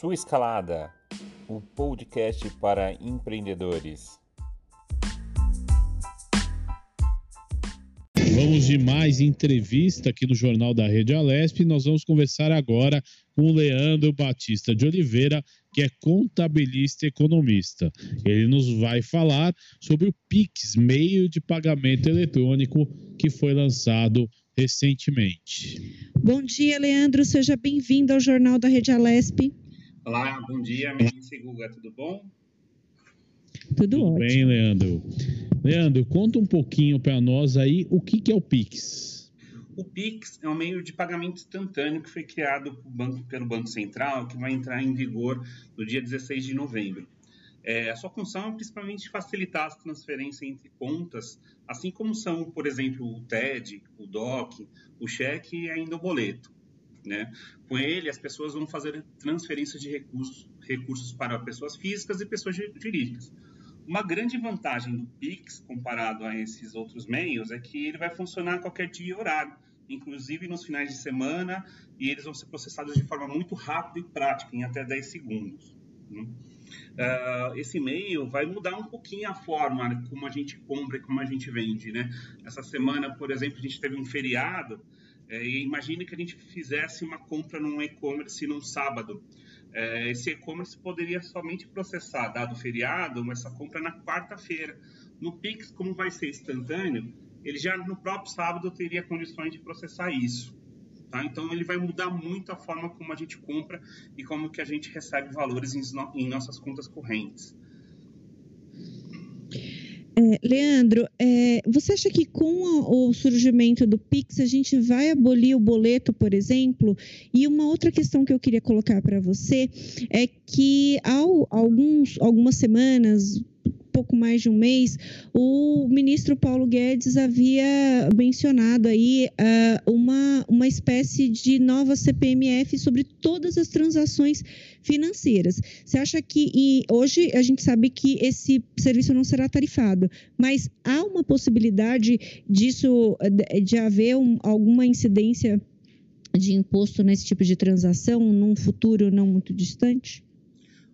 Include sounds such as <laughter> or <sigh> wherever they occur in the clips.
Sua Escalada, o podcast para empreendedores. Vamos de mais entrevista aqui no Jornal da Rede Alesp. Nós vamos conversar agora com o Leandro Batista de Oliveira, que é contabilista e economista. Ele nos vai falar sobre o Pix, meio de pagamento eletrônico que foi lançado recentemente. Bom dia, Leandro. Seja bem-vindo ao Jornal da Rede Alesp. Olá, bom dia, Melissa e Guga, tudo bom? Tudo, Tudo ótimo. bem, Leandro? Leandro, conta um pouquinho para nós aí o que, que é o Pix. O Pix é um meio de pagamento instantâneo que foi criado banco, pelo Banco Central, que vai entrar em vigor no dia 16 de novembro. É, a sua função é principalmente facilitar as transferências entre contas, assim como são, por exemplo, o TED, o DOC, o cheque e ainda o boleto. Né? Com ele, as pessoas vão fazer transferências de recursos, recursos para pessoas físicas e pessoas jurídicas. Uma grande vantagem do Pix, comparado a esses outros meios, é que ele vai funcionar a qualquer dia e horário, inclusive nos finais de semana, e eles vão ser processados de forma muito rápida e prática, em até 10 segundos. Né? Uh, esse e-mail vai mudar um pouquinho a forma como a gente compra e como a gente vende. Né? Essa semana, por exemplo, a gente teve um feriado, é, imagine que a gente fizesse uma compra num e-commerce num sábado. É, esse e-commerce poderia somente processar, dado feriado, essa compra na quarta-feira. No Pix, como vai ser instantâneo, ele já no próprio sábado teria condições de processar isso. Tá? Então ele vai mudar muito a forma como a gente compra e como que a gente recebe valores em, em nossas contas correntes. É, Leandro, é, você acha que com a, o surgimento do Pix a gente vai abolir o boleto, por exemplo? E uma outra questão que eu queria colocar para você é que há alguns, algumas semanas, pouco mais de um mês, o ministro Paulo Guedes havia mencionado aí uh, uma, uma espécie de nova CPMF sobre todas as transações financeiras. Você acha que hoje a gente sabe que esse serviço não será tarifado, mas há uma possibilidade disso de haver um, alguma incidência de imposto nesse tipo de transação num futuro não muito distante?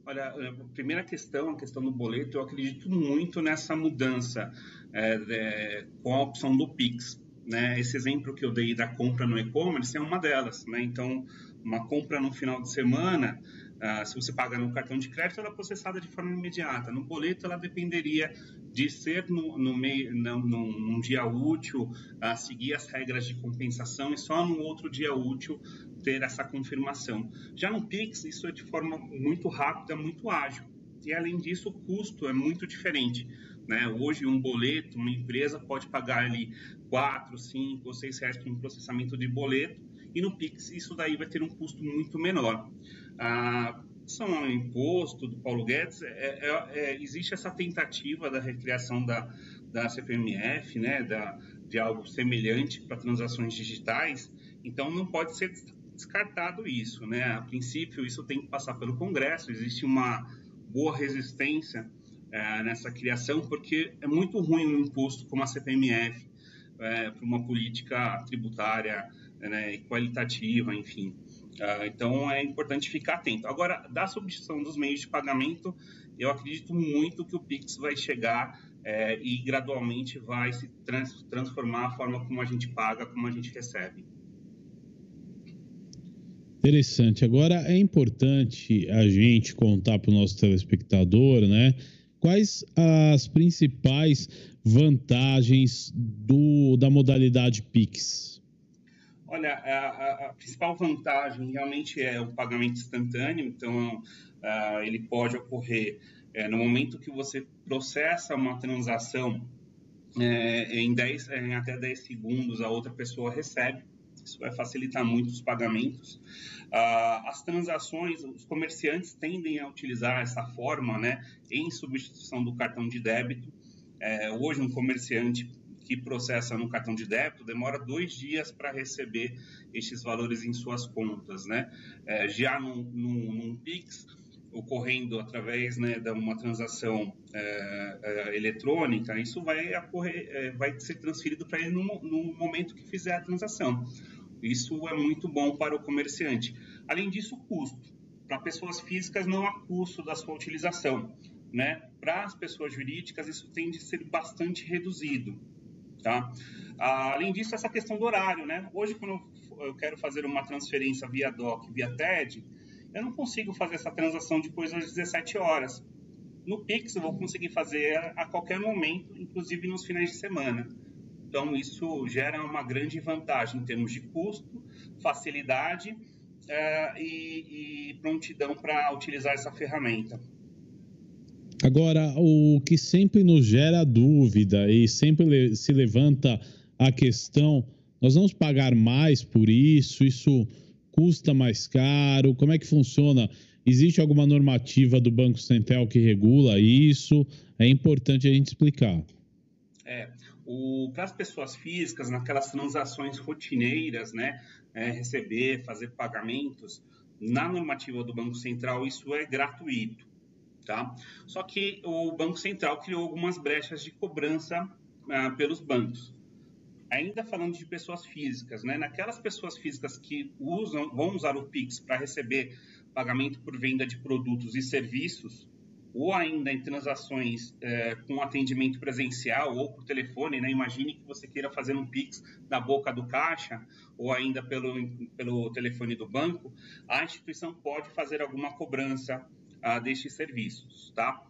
Olha, a primeira questão, a questão do boleto, eu acredito muito nessa mudança é, é, com a opção do Pix. Né? Esse exemplo que eu dei da compra no e-commerce é uma delas. Né? Então, uma compra no final de semana, uh, se você paga no cartão de crédito, ela é processada de forma imediata. No boleto, ela dependeria de ser no, no meio, no, num dia útil, uh, seguir as regras de compensação e só no outro dia útil ter essa confirmação. Já no Pix, isso é de forma muito rápida, muito ágil. E além disso, o custo é muito diferente. Né? Hoje, um boleto, uma empresa pode pagar ali 4, 5 ou 6 reais por um processamento de boleto, e no Pix isso daí vai ter um custo muito menor. A são ao imposto do Paulo Guedes, é, é, é, existe essa tentativa da recriação da, da CPMF, né, da, de algo semelhante para transações digitais, então não pode ser descartado isso, né? A princípio, isso tem que passar pelo Congresso, existe uma boa resistência é, nessa criação, porque é muito ruim um imposto como a CPMF é, para uma política tributária né, qualitativa, enfim. Uh, então é importante ficar atento. Agora, da substituição dos meios de pagamento, eu acredito muito que o Pix vai chegar é, e gradualmente vai se trans transformar a forma como a gente paga, como a gente recebe. Interessante. Agora é importante a gente contar para o nosso telespectador, né? Quais as principais vantagens do, da modalidade Pix? Olha, a, a, principal vantagem realmente é o pagamento instantâneo, então uh, ele pode ocorrer é, no momento que você processa uma transação é, em, 10, em até 10 segundos, a outra pessoa recebe isso vai facilitar muito os pagamentos. Uh, as transações, os comerciantes tendem a utilizar essa forma né, em substituição do cartão de débito. É, hoje, um comerciante que processa no cartão de débito demora dois dias para receber estes valores em suas contas. Né? É, já num, num, num Pix, ocorrendo através né, de uma transação é, é, eletrônica, isso vai, ocorrer, é, vai ser transferido para ele no, no, momento que fizer a transação. Isso é muito bom para o comerciante. Além disso, o custo. para pessoas físicas não há custo da sua utilização. Né? Para as pessoas jurídicas, isso tende a ser bastante reduzido. Tá? Além disso, essa questão do horário. Né? Hoje, quando eu quero fazer uma transferência via DOC, via TED, eu não consigo fazer essa transação depois das 17 horas. No Pix, eu vou conseguir fazer a qualquer momento, inclusive nos finais de semana. Então, isso gera uma grande vantagem em termos de custo, facilidade é, e, e prontidão para utilizar essa ferramenta. Agora, o que sempre nos gera dúvida e sempre se levanta a questão: nós vamos pagar mais por isso? Isso custa mais caro? Como é que funciona? Existe alguma normativa do Banco Central que regula isso? É importante a gente explicar. É, para as pessoas físicas, naquelas transações rotineiras, né, é, receber, fazer pagamentos, na normativa do Banco Central isso é gratuito, tá? Só que o Banco Central criou algumas brechas de cobrança ah, pelos bancos. Ainda falando de pessoas físicas, né? Naquelas pessoas físicas que usam, vão usar o Pix para receber pagamento por venda de produtos e serviços, ou ainda em transações é, com atendimento presencial ou por telefone, né? Imagine que você queira fazer um Pix da boca do caixa ou ainda pelo, pelo telefone do banco, a instituição pode fazer alguma cobrança destes serviços, tá?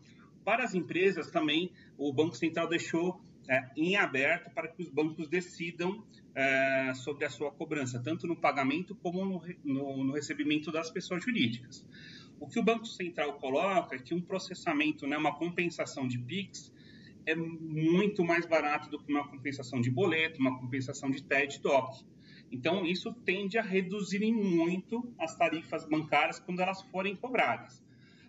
Para as empresas também, o Banco Central deixou é, em aberto para que os bancos decidam é, sobre a sua cobrança, tanto no pagamento como no, no, no recebimento das pessoas jurídicas. O que o Banco Central coloca é que um processamento, né, uma compensação de PIX, é muito mais barato do que uma compensação de boleto, uma compensação de TED DOC. Então, isso tende a reduzir muito as tarifas bancárias quando elas forem cobradas.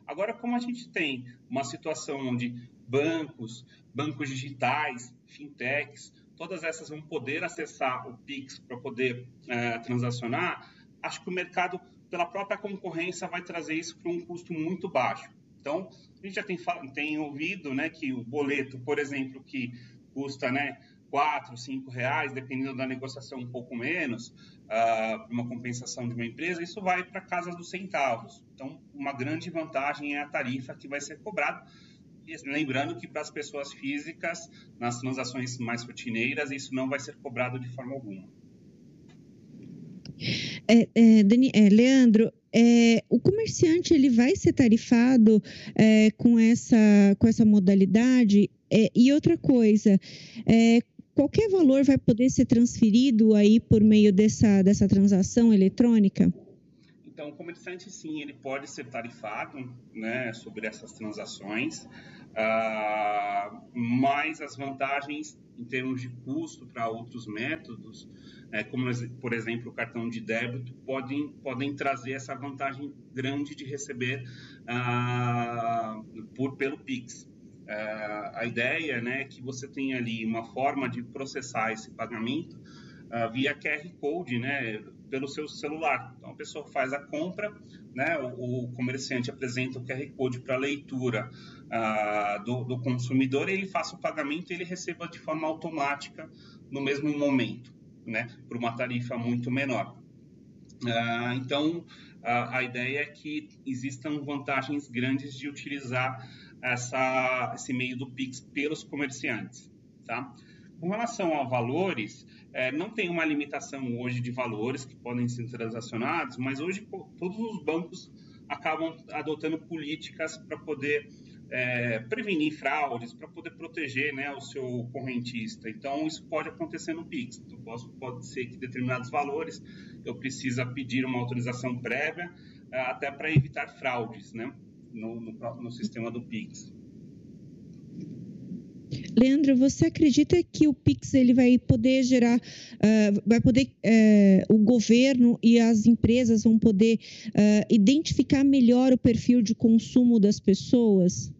Agora, como a gente tem uma situação onde bancos, bancos digitais, fintechs, todas essas vão poder acessar o Pix para poder é, transacionar, acho que o mercado pela própria concorrência, vai trazer isso para um custo muito baixo. Então, a gente já tem, tem ouvido né, que o boleto, por exemplo, que custa né, 4, 5 reais, dependendo da negociação um pouco menos, uh, uma compensação de uma empresa, isso vai para casa dos centavos. Então, uma grande vantagem é a tarifa que vai ser cobrada. Lembrando que para as pessoas físicas, nas transações mais rotineiras, isso não vai ser cobrado de forma alguma. É, é, Dani, é, Leandro, é, o comerciante ele vai ser tarifado é, com, essa, com essa modalidade? É, e outra coisa, qualquer valor vai poder ser transferido aí por meio dessa, dessa transação eletrônica? Então, o comerciante, sim, ele pode ser tarifado né, sobre essas transações, ah, mas as vantagens em termos de custo para outros métodos é, como por exemplo o cartão de débito, podem, podem trazer essa vantagem grande de receber ah, por, pelo Pix. Ah, a ideia né, é que você tenha ali uma forma de processar esse pagamento via QR Code, né, pelo seu celular. Então a pessoa faz a compra, né, o, o comerciante apresenta o QR Code para leitura ah, do, do consumidor, ele faça o pagamento e ele receba de forma automática no mesmo momento né, por uma tarifa muito menor. Uh, então, a, a, ideia é que existam vantagens grandes de utilizar essa, esse meio do Pix pelos comerciantes. Tá? Com relação a valores, é, não tem uma limitação hoje de valores que podem ser transacionados, mas hoje todos os bancos acabam adotando políticas para poder é, prevenir fraudes, para poder proteger né, o seu correntista. Então, isso pode acontecer no Pix. Então, posso, pode ser que determinados valores eu precisa pedir uma autorização prévia, é, até para evitar fraudes né, no, no, no sistema do Pix. Leandro, você acredita que o Pix ele vai poder gerar, uh, vai poder, uh, o governo e as empresas vão poder uh, identificar melhor o perfil de consumo das pessoas?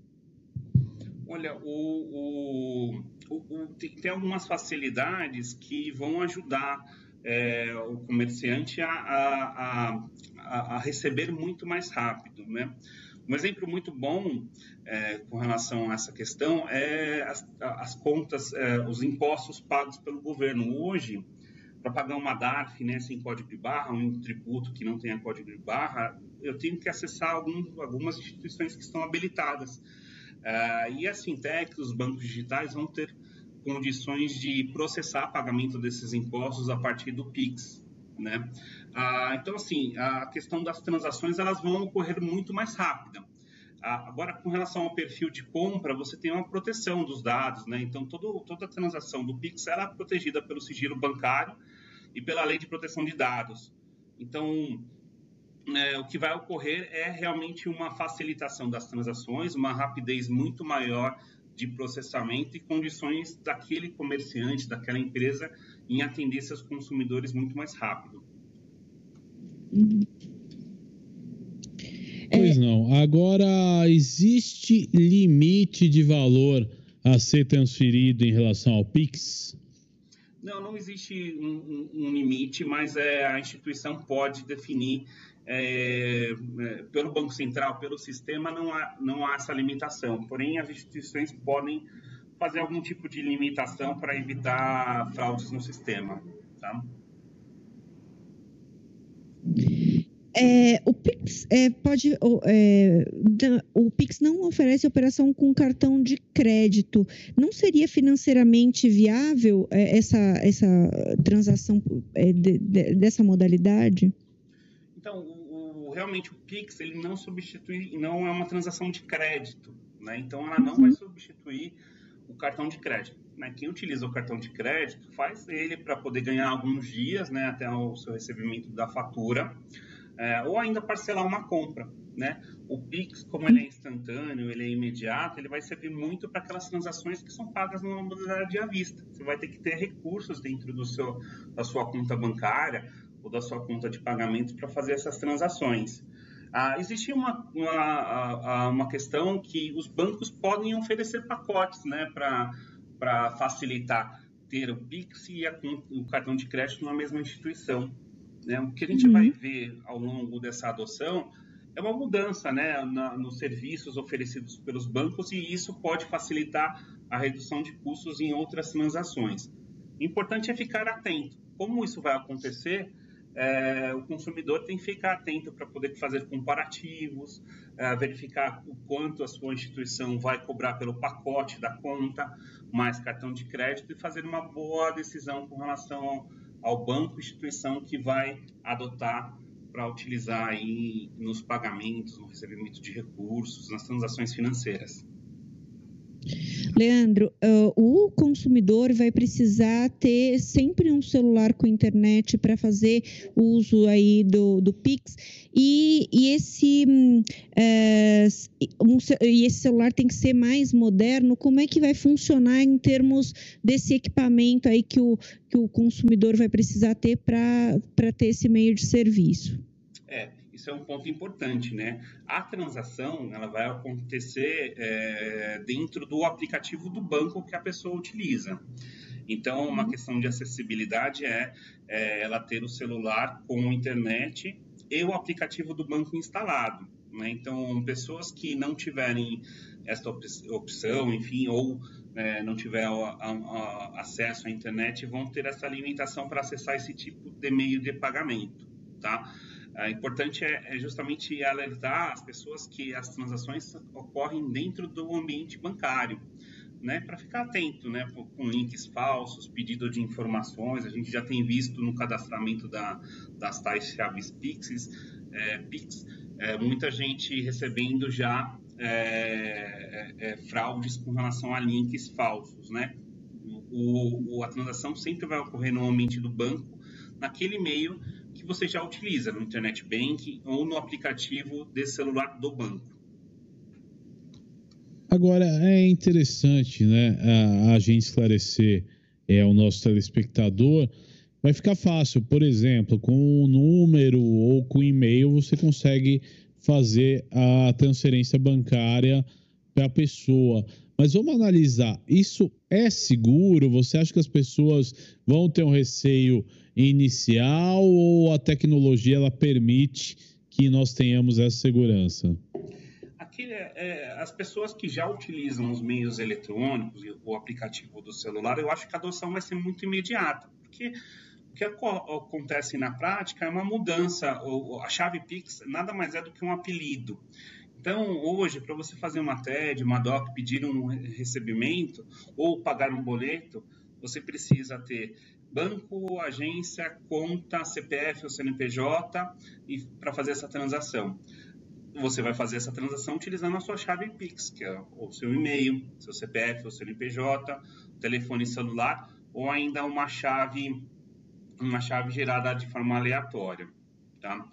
Olha, o, o, o, tem algumas facilidades que vão ajudar é, o comerciante a, a, a, a, receber muito mais rápido, né? Um exemplo muito bom é, com relação a essa questão é as, as contas, é, os impostos pagos pelo governo. Hoje, para pagar uma DARF né, sem código de barra, um tributo que não tenha código de barra, eu tenho que acessar algum, algumas instituições que estão habilitadas. Uh, e as fintechs, os bancos digitais vão ter condições de processar pagamento desses impostos a partir do PIX. Né? Uh, então, assim, a questão das transações elas vão ocorrer muito mais rápida. Uh, agora, com relação ao perfil de compra, você tem uma proteção dos dados, né? Então, todo, toda a transação do Pix ela é protegida pelo sigilo bancário e pela lei de proteção de dados. Então, é, o que vai ocorrer é realmente uma facilitação das transações, uma rapidez muito maior de processamento e condições daquele comerciante, daquela empresa em atender seus consumidores muito mais rápido. Pois não. Agora, existe limite de valor a ser transferido em relação ao Pix? Não, não existe um, um, um limite, mas é, a instituição pode definir é, é, pelo Banco Central, pelo sistema, não há, não há essa limitação. Porém, as instituições podem fazer algum tipo de limitação para evitar fraudes no sistema. Tá? É, o Pix é, pode. É, o Pix não oferece operação com cartão de crédito. Não seria financeiramente viável é, essa, essa transação é, de, de, dessa modalidade? Então, o, o, realmente o Pix ele não substitui, não é uma transação de crédito, né? Então ela não uhum. vai substituir o cartão de crédito. Né? Quem utiliza o cartão de crédito faz ele para poder ganhar alguns dias, né, até o seu recebimento da fatura, é, ou ainda parcelar uma compra. Né? O Pix, como ele é instantâneo, ele é imediato, ele vai servir muito para aquelas transações que são pagas numa modalidade à vista. Você vai ter que ter recursos dentro do seu, da sua conta bancária ou da sua conta de pagamento para fazer essas transações. Ah, existe uma, uma, uma questão que os bancos podem oferecer pacotes né, para facilitar ter o Pix e a, o cartão de crédito na mesma instituição. Né? O que a gente uhum. vai ver ao longo dessa adoção é uma mudança né, na, nos serviços oferecidos pelos bancos e isso pode facilitar a redução de custos em outras transações. O importante é ficar atento. Como isso vai acontecer? É, o consumidor tem que ficar atento para poder fazer comparativos, é, verificar o quanto a sua instituição vai cobrar pelo pacote da conta, mais cartão de crédito e fazer uma boa decisão com relação ao, ao banco, instituição que vai adotar para utilizar aí nos pagamentos, no recebimento de recursos, nas transações financeiras. Leandro, uh, o consumidor vai precisar ter sempre um celular com internet para fazer uso aí do, do Pix e, e esse, uh, um, e esse celular tem que ser mais moderno. Como é que vai funcionar em termos desse equipamento aí que o, que o consumidor vai precisar ter para ter esse meio de serviço? É, isso é um ponto importante, né? A transação ela vai acontecer é, dentro do aplicativo do banco que a pessoa utiliza. Então, uma uhum. questão de acessibilidade é, é ela ter o celular com internet e o aplicativo do banco instalado. Né? Então, pessoas que não tiverem esta opção, enfim, ou é, não tiver a, a, a acesso à internet, vão ter essa limitação para acessar esse tipo de meio de pagamento, tá? É importante é, é justamente alertar as pessoas que as transações ocorrem dentro do ambiente bancário, né, para ficar atento, né, com links falsos, pedido de informações. A gente já tem visto no cadastramento da, das tais chaves Pix, é, Pix é, muita gente recebendo já é, é, é, fraudes com relação a links falsos, né? O, o, a transação sempre vai ocorrer no ambiente do banco, naquele meio você já utiliza no Internet Banking ou no aplicativo de celular do banco. Agora, é interessante né, a, a gente esclarecer é, o nosso telespectador. Vai ficar fácil, por exemplo, com o número ou com e-mail você consegue fazer a transferência bancária para a pessoa. Mas vamos analisar, isso é seguro? Você acha que as pessoas vão ter um receio inicial ou a tecnologia ela permite que nós tenhamos essa segurança? Aqui, é, é, as pessoas que já utilizam os meios eletrônicos e o aplicativo do celular, eu acho que a adoção vai ser muito imediata, porque que acontece na prática é uma mudança. A chave Pix nada mais é do que um apelido. Então, hoje, para você fazer uma TED, uma DOC, pedir um recebimento ou pagar um boleto, você precisa ter banco, agência, conta, CPF ou CNPJ para fazer essa transação. Você vai fazer essa transação utilizando a sua chave Pix, que é o seu e-mail, seu CPF ou CNPJ, telefone celular ou ainda uma chave uma chave gerada de forma aleatória, tá?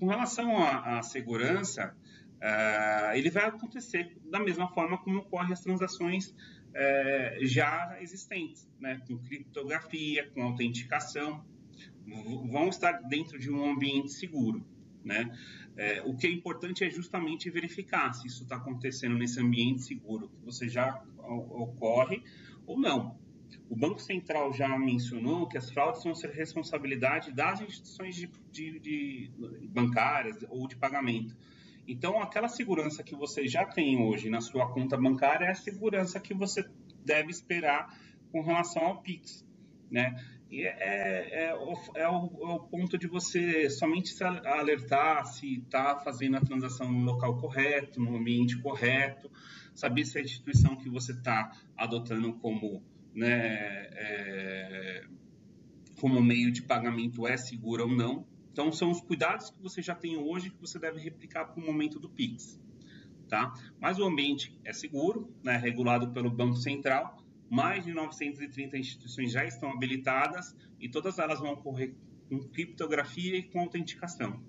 Com relação à, à segurança, uh, ele vai acontecer da mesma forma como ocorrem as transações uh, já existentes, né? com criptografia, com autenticação, vão estar dentro de um ambiente seguro. Né? É, o que é importante é justamente verificar se isso está acontecendo nesse ambiente seguro, que você já ocorre ou não. O Banco Central já mencionou que as fraudes vão ser responsabilidade das instituições de, de, de bancárias ou de pagamento. Então, aquela segurança que você já tem hoje na sua conta bancária é a segurança que você deve esperar com relação ao Pix, né? E é, é, é, o, é, o, é, o, ponto de você somente se alertar se está fazendo a transação no local correto, no ambiente correto, saber se a instituição que você está adotando como, né, é, como meio de pagamento é segura ou não. Então, são os cuidados que você já tem hoje que você deve replicar para o momento do PIX. Tá? Mas o ambiente é seguro, né, regulado pelo Banco Central, mais de 930 instituições já estão habilitadas e todas elas vão ocorrer com criptografia e com autenticação.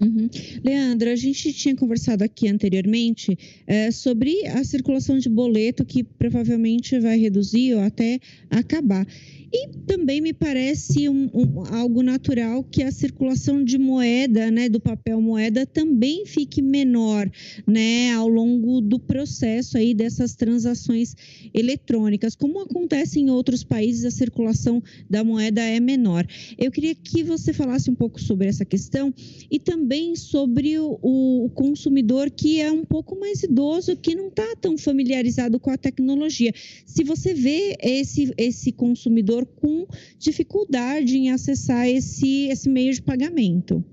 Uhum. Leandro, a gente tinha conversado aqui anteriormente é, sobre a circulação de boleto que provavelmente vai reduzir ou até acabar. E também me parece um, um, algo natural que a circulação de moeda, né, do papel moeda, também fique menor, né, ao longo do processo aí dessas transações eletrônicas. Como acontece em outros países, a circulação da moeda é menor. Eu queria que você falasse um pouco sobre essa questão e também sobre o, o consumidor que é um pouco mais idoso, que não está tão familiarizado com a tecnologia. Se você vê esse, esse consumidor consumidor com dificuldade em acessar esse, esse meio de pagamento.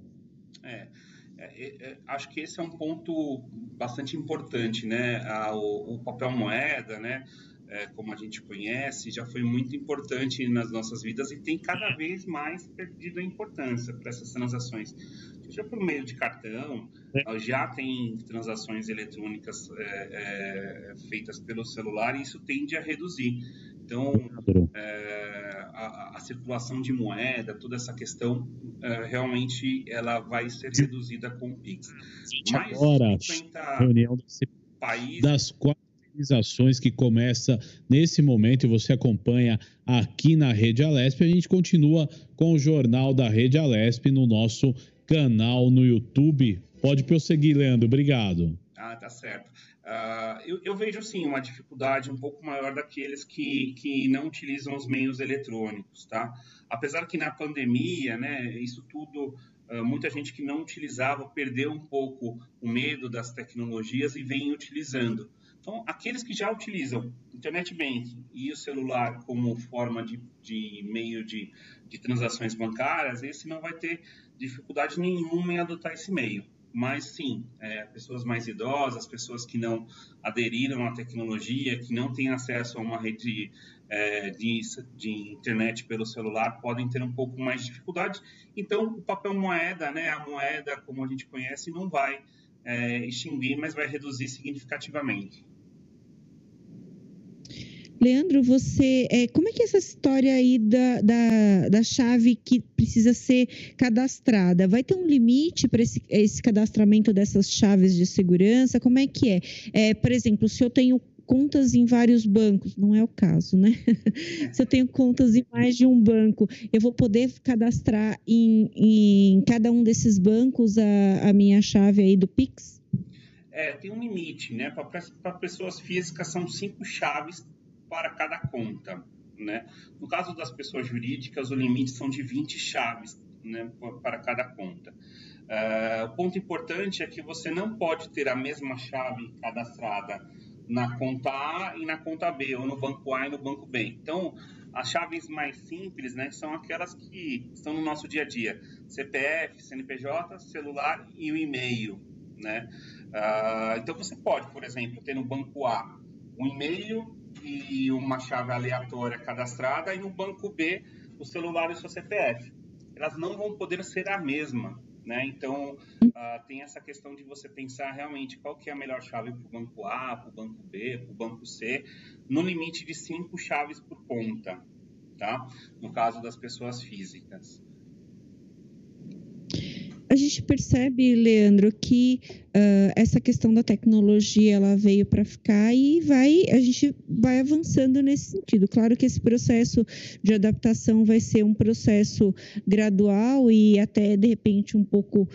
É, é, é, acho que esse é um ponto bastante importante, né? o, o, papel moeda, né? É, como a gente conhece, já foi muito importante nas nossas vidas e tem cada vez mais perdido a importância para essas transações. Seja por meio de cartão, é. já tem transações eletrônicas é, feitas pelo celular e isso tende a reduzir. Então, é, a, a, circulação de moeda, toda essa questão, é, realmente ela vai ser reduzida com o PIX. Mais agora, reunião países... das quatro organizações que começa nesse momento e você acompanha aqui na Rede Alesp. A gente continua com o Jornal da Rede Alesp no nosso canal no YouTube. Pode prosseguir, Leandro. Obrigado. Ah, tá certo. Uh, eu, eu, vejo sim uma dificuldade um pouco maior daqueles que, que não utilizam os meios eletrônicos, tá? Apesar que na pandemia, né, isso tudo, uh, muita gente que não utilizava perdeu um pouco o medo das tecnologias e vem utilizando. Então, aqueles que já utilizam internet banking e o celular como forma de, de meio de, de transações bancárias, esse não vai ter dificuldade nenhuma em adotar esse meio mas sim, é, pessoas mais idosas, pessoas que não aderiram à tecnologia, que não têm acesso a uma rede é, de, de, internet pelo celular, podem ter um pouco mais de dificuldade. Então, o papel moeda, né, a moeda como a gente conhece, não vai é, extinguir, mas vai reduzir significativamente. Leandro, você, é, como é que é essa história aí da, da, da chave que precisa ser cadastrada? Vai ter um limite para esse, esse cadastramento dessas chaves de segurança? Como é que é? é? Por exemplo, se eu tenho contas em vários bancos, não é o caso, né? <laughs> se eu tenho contas em mais de um banco, eu vou poder cadastrar em, em cada um desses bancos a, a minha chave aí do Pix? É, tem um limite, né? Para pessoas físicas são cinco chaves para cada conta. Né? No caso das pessoas jurídicas, o limite são de 20 chaves né, para cada conta. Uh, o ponto importante é que você não pode ter a mesma chave cadastrada na conta A e na conta B, ou no banco A e no banco B. Então, as chaves mais simples, né, são aquelas que estão no nosso dia a dia: CPF, CNPJ, celular e o e-mail, né? Uh, então você pode, por exemplo, ter no banco A um e-mail e uma chave aleatória cadastrada e no banco B o celular e o seu CPF. Elas não vão poder ser a mesma, né? Então uh, tem essa questão de você pensar realmente qual que é a melhor chave para o banco A, para o banco B, para o banco C, no limite de cinco chaves por conta, tá? No caso das pessoas físicas a gente percebe, Leandro, que uh, essa questão da tecnologia ela veio para ficar e vai a gente vai avançando nesse sentido. Claro que esse processo de adaptação vai ser um processo gradual e até de repente um pouco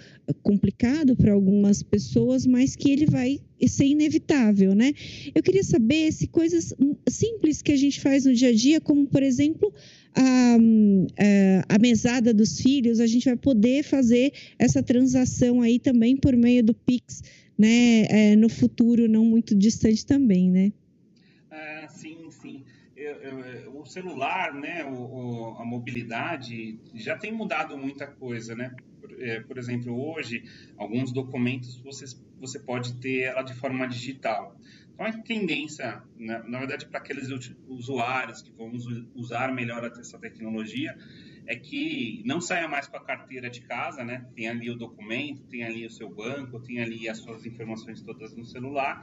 complicado para algumas pessoas, mas que ele vai ser inevitável, né? Eu queria saber se coisas simples que a gente faz no dia a dia, como por exemplo a, a, mesada dos filhos, a gente vai poder fazer essa transação aí também por meio do Pix, né? É, no futuro não muito distante também, né? Ah, sim, sim. Eu, eu, o celular, né, o, o, a mobilidade já tem mudado muita coisa, né? Por, é, por exemplo, hoje alguns documentos você, você pode ter ela de forma digital. Então, a tendência, na, na verdade, para aqueles usuários que vão usar melhor essa tecnologia, é que não saia mais com a carteira de casa, né? Tem ali o documento, tem ali o seu banco, tem ali as suas informações todas no celular,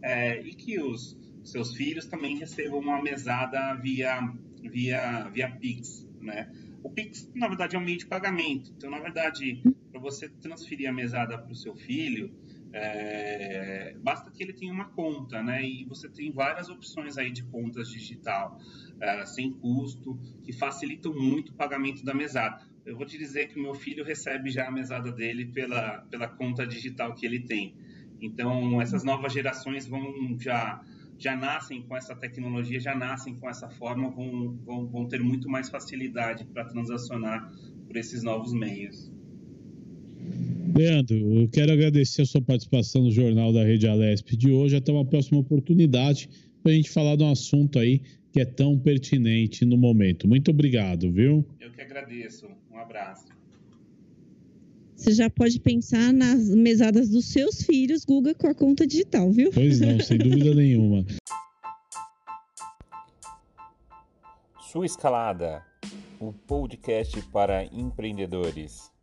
é, e que os seus filhos também recebam uma mesada via, via, via Pix, né? O Pix, na verdade, é um meio de pagamento. Então, na verdade, para você transferir a mesada para o seu filho, é, basta que ele tenha uma conta, né? E você tem várias opções aí de contas digital, é, sem custo, que facilitam muito o pagamento da mesada. Eu vou te dizer que o meu filho recebe já a mesada dele pela, pela conta digital que ele tem. Então, essas novas gerações vão já já nascem com essa tecnologia, já nascem com essa forma, vão, vão, vão ter muito mais facilidade para transacionar por esses novos meios. Leandro, eu quero agradecer a sua participação no Jornal da Rede Alesp de hoje. Até uma próxima oportunidade para a gente falar de um assunto aí que é tão pertinente no momento. Muito obrigado, viu? Eu que agradeço. Um abraço. Você já pode pensar nas mesadas dos seus filhos, Guga, com a conta digital, viu? Pois não, sem dúvida <laughs> nenhuma. Sua Escalada, o podcast para empreendedores.